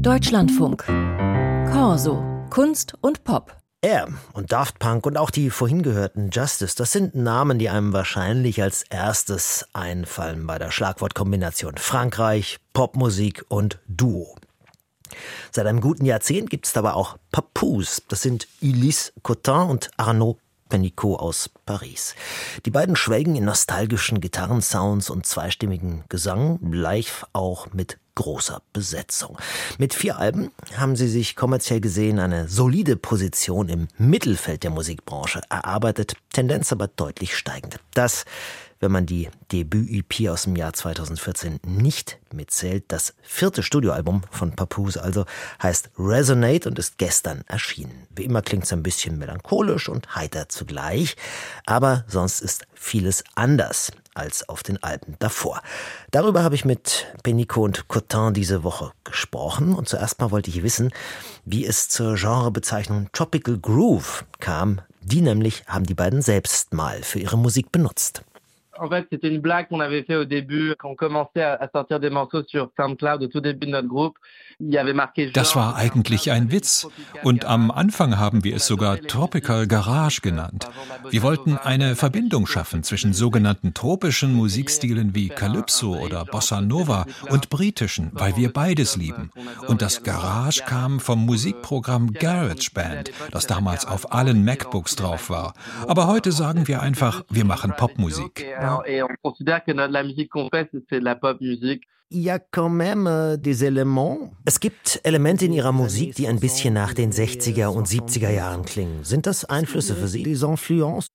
Deutschlandfunk. Corso. Kunst und Pop. Er und Daft Punk und auch die vorhin gehörten Justice, das sind Namen, die einem wahrscheinlich als erstes einfallen bei der Schlagwortkombination Frankreich, Popmusik und Duo. Seit einem guten Jahrzehnt gibt es aber auch Papous. Das sind Ulysse Cotin und Arnaud Penicot aus Paris. Die beiden schwelgen in nostalgischen Gitarrensounds und zweistimmigen Gesang, live auch mit großer Besetzung. Mit vier Alben haben sie sich kommerziell gesehen eine solide Position im Mittelfeld der Musikbranche erarbeitet, Tendenz aber deutlich steigend. Das wenn man die Debüt-EP aus dem Jahr 2014 nicht mitzählt. Das vierte Studioalbum von Papoose also heißt Resonate und ist gestern erschienen. Wie immer klingt es ein bisschen melancholisch und heiter zugleich, aber sonst ist vieles anders als auf den Alben davor. Darüber habe ich mit Penico und Cotin diese Woche gesprochen und zuerst mal wollte ich wissen, wie es zur Genrebezeichnung Tropical Groove kam. Die nämlich haben die beiden selbst mal für ihre Musik benutzt. En fait, c'était une blague qu'on avait fait au début, quand on commençait à sortir des morceaux sur SoundCloud au tout début de notre groupe. Das war eigentlich ein Witz. Und am Anfang haben wir es sogar Tropical Garage genannt. Wir wollten eine Verbindung schaffen zwischen sogenannten tropischen Musikstilen wie Calypso oder Bossa Nova und britischen, weil wir beides lieben. Und das Garage kam vom Musikprogramm Garage Band, das damals auf allen MacBooks drauf war. Aber heute sagen wir einfach, wir machen Popmusik. Et on considère que la musique qu'on fait, c'est de la pop musique. Il y a quand même euh, des éléments. Es gibt Elemente in ihrer Musik, die ein bisschen nach den 60er und 70er Jahren klingen. Sind das Einflüsse für Sie? Les influences?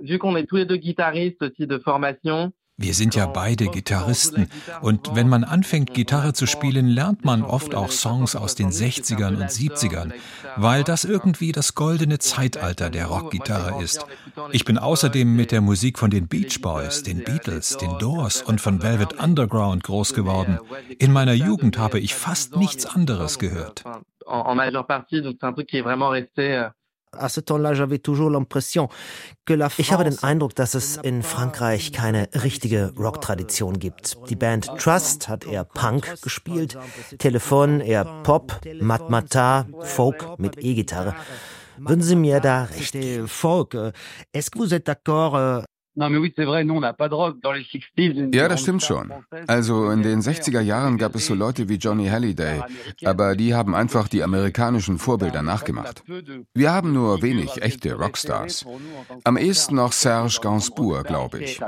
Vu qu'on est tous les deux guitaristes aussi de formation, wir sind ja beide Gitarristen und wenn man anfängt, Gitarre zu spielen, lernt man oft auch Songs aus den 60ern und 70ern, weil das irgendwie das goldene Zeitalter der Rockgitarre ist. Ich bin außerdem mit der Musik von den Beach Boys, den Beatles, den Doors und von Velvet Underground groß geworden. In meiner Jugend habe ich fast nichts anderes gehört. En majeure partie, donc c'est un truc qui est vraiment resté Ich habe den Eindruck, dass es in Frankreich keine richtige Rock-Tradition gibt. Die Band Trust hat eher Punk gespielt, Telefon eher Pop, Matmata, Folk mit E-Gitarre. Würden Sie mir da recht geben? Ja, das stimmt schon. Also in den 60er Jahren gab es so Leute wie Johnny Halliday, aber die haben einfach die amerikanischen Vorbilder nachgemacht. Wir haben nur wenig echte Rockstars. Am ehesten noch Serge Gainsbourg, glaube ich.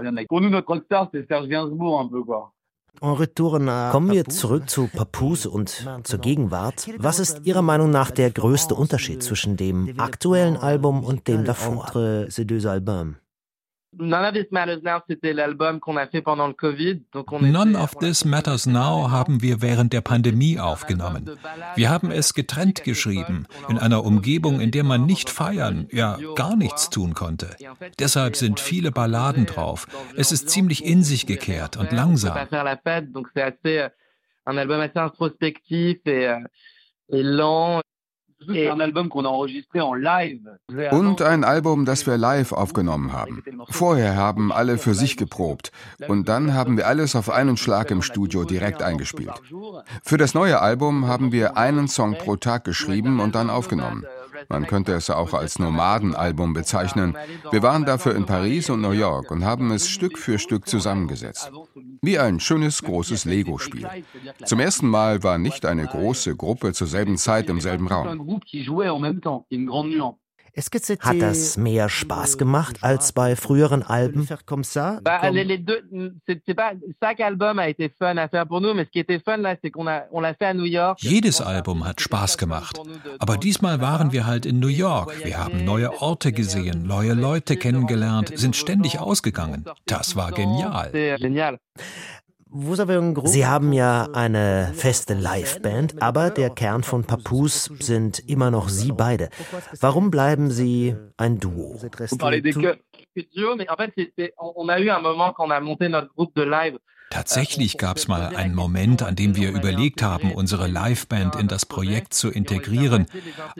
Kommen wir zurück zu Papoose und zur Gegenwart. Was ist Ihrer Meinung nach der größte Unterschied zwischen dem aktuellen Album und dem davor? None of This Matters Now, c'était l'album qu'on a fait pendant le Covid. Donc on None of This Matters Now haben wir während der Pandemie aufgenommen. Wir haben es getrennt geschrieben, in einer Umgebung, in der man nicht feiern, ja gar nichts tun konnte. Deshalb sind viele Balladen drauf. Es ist ziemlich in sich gekehrt und langsam. Un album assez introspectif et, et lent. Und ein Album, das wir live aufgenommen haben. Vorher haben alle für sich geprobt und dann haben wir alles auf einen Schlag im Studio direkt eingespielt. Für das neue Album haben wir einen Song pro Tag geschrieben und dann aufgenommen. Man könnte es auch als Nomadenalbum bezeichnen. Wir waren dafür in Paris und New York und haben es Stück für Stück zusammengesetzt. Wie ein schönes großes Lego-Spiel. Zum ersten Mal war nicht eine große Gruppe zur selben Zeit im selben Raum. Hat das mehr Spaß gemacht als bei früheren Alben? Jedes Album hat Spaß gemacht. Aber diesmal waren wir halt in New York. Wir haben neue Orte gesehen, neue Leute kennengelernt, sind ständig ausgegangen. Das war genial. Sie haben ja eine feste Liveband, aber der Kern von Papoose sind immer noch Sie beide. Warum bleiben Sie ein Duo? On a eu un moment quand on a monté notre groupe de live Tatsächlich gab es mal einen Moment, an dem wir überlegt haben, unsere Liveband in das Projekt zu integrieren.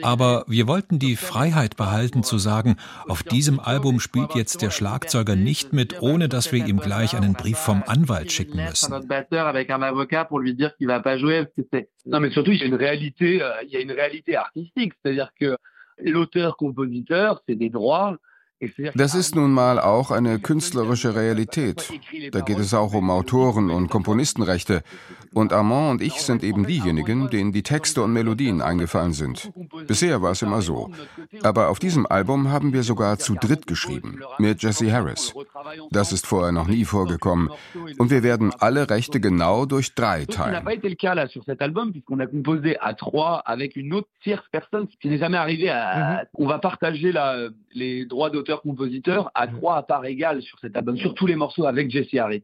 Aber wir wollten die Freiheit behalten zu sagen, auf diesem Album spielt jetzt der Schlagzeuger nicht mit, ohne dass wir ihm gleich einen Brief vom Anwalt schicken müssen. Euh, l'auteur-compositeur, c'est des droits das ist nun mal auch eine künstlerische Realität. Da geht es auch um Autoren- und Komponistenrechte. Und Armand und ich sind eben diejenigen, denen die Texte und Melodien eingefallen sind. Bisher war es immer so. Aber auf diesem Album haben wir sogar zu dritt geschrieben, mit Jesse Harris. Das ist vorher noch nie vorgekommen. Und wir werden alle Rechte genau durch drei teilen. Les droits d'auteur-compositeur à trois à part égale sur cet album, sur tous les morceaux avec Jesse Harris.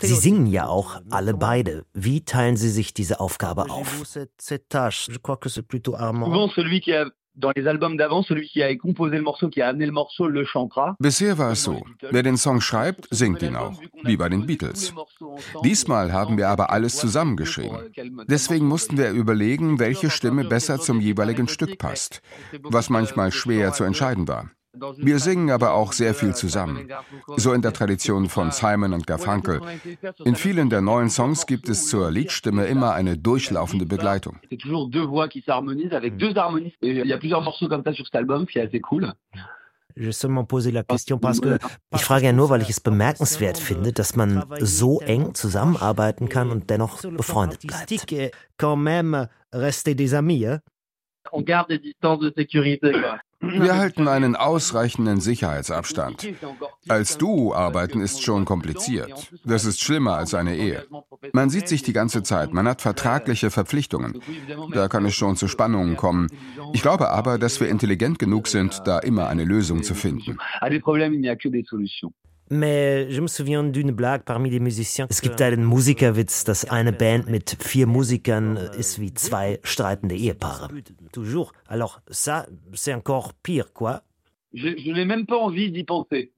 Sie singen ja auch alle beide. Wie teilen Sie sich diese Aufgabe auf? Souvent celui qui a dans les albums d'avant, celui qui a composé le morceau, qui a amené le morceau, le chantera. Bisher war es so. Wer den Song schreibt, singt ihn auch. Wie bei den Beatles. Diesmal haben wir aber alles zusammengeschrieben. Deswegen mussten wir überlegen, welche Stimme besser zum jeweiligen Stück passt. Was manchmal schwer zu entscheiden war. Wir singen aber auch sehr viel zusammen, so in der Tradition von Simon und Garfunkel. In vielen der neuen Songs gibt es zur Liedstimme immer eine durchlaufende Begleitung. Ich frage ja nur, weil ich es bemerkenswert finde, dass man so eng zusammenarbeiten kann und dennoch befreundet bleibt. On garde des distances de sécurité. Wir halten einen ausreichenden Sicherheitsabstand. Als Duo arbeiten ist schon kompliziert. Das ist schlimmer als eine Ehe. Man sieht sich die ganze Zeit, man hat vertragliche Verpflichtungen. Da kann es schon zu Spannungen kommen. Ich glaube aber, dass wir intelligent genug sind, da immer eine Lösung zu finden. Es gibt einen Musikerwitz, dass eine Band mit vier Musikern ist wie zwei streitende Ehepaare. Toujours. Alors ça, c'est encore pire, quoi. Je, je n'ai même pas envie d'y penser.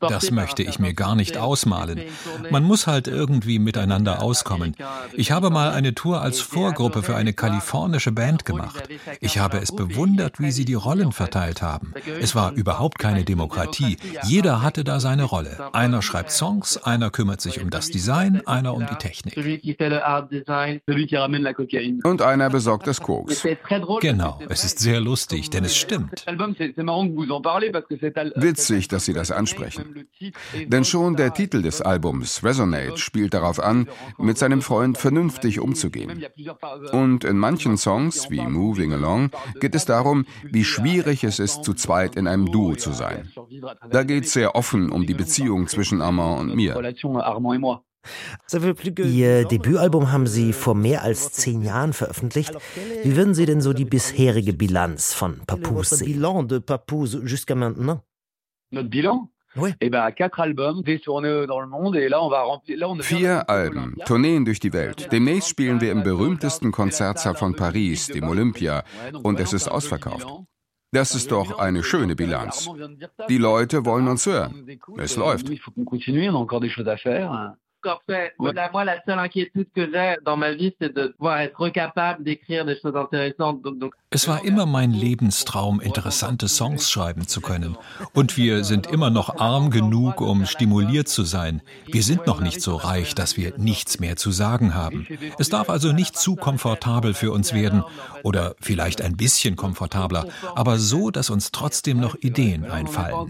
Das möchte ich mir gar nicht ausmalen. Man muss halt irgendwie miteinander auskommen. Ich habe mal eine Tour als Vorgruppe für eine kalifornische Band gemacht. Ich habe es bewundert, wie sie die Rollen verteilt haben. Es war überhaupt keine Demokratie. Jeder hatte da seine Rolle. Einer schreibt Songs, einer kümmert sich um das Design, einer um die Technik. Und einer besorgt das Koks. Genau, es ist sehr lustig, denn es stimmt. Witzig, dass Sie das ansprechen. Denn schon der Titel des Albums, Resonate, spielt darauf an, mit seinem Freund vernünftig umzugehen. Und in manchen Songs, wie Moving Along, geht es darum, wie schwierig es ist, zu zweit in einem Duo zu sein. Da geht es sehr offen um die Beziehung zwischen Armand und mir. Ihr Debütalbum haben Sie vor mehr als zehn Jahren veröffentlicht. Wie würden Sie denn so die bisherige Bilanz von Papoose sehen? Notre bilan Oui. Eh ben, quatre albums, des tournées dans le monde et là on va remplir. Là, on Vier Alben, Tourneen durch die Welt. Demnächst spielen wir im berühmtesten Konzertsaal von Paris, dem Olympia, und es ist ausverkauft. Das ist doch eine schöne Bilanz. Die Leute wollen uns hören. Es läuft. Fait, voilà, moi, la seule inquiétude que j'ai dans ma vie, c'est de pouvoir être capable d'écrire des choses intéressantes. Donc, donc es war immer mein Lebenstraum, interessante Songs schreiben zu können. Und wir sind immer noch arm genug, um stimuliert zu sein. Wir sind noch nicht so reich, dass wir nichts mehr zu sagen haben. Es darf also nicht zu komfortabel für uns werden oder vielleicht ein bisschen komfortabler, aber so, dass uns trotzdem noch Ideen einfallen.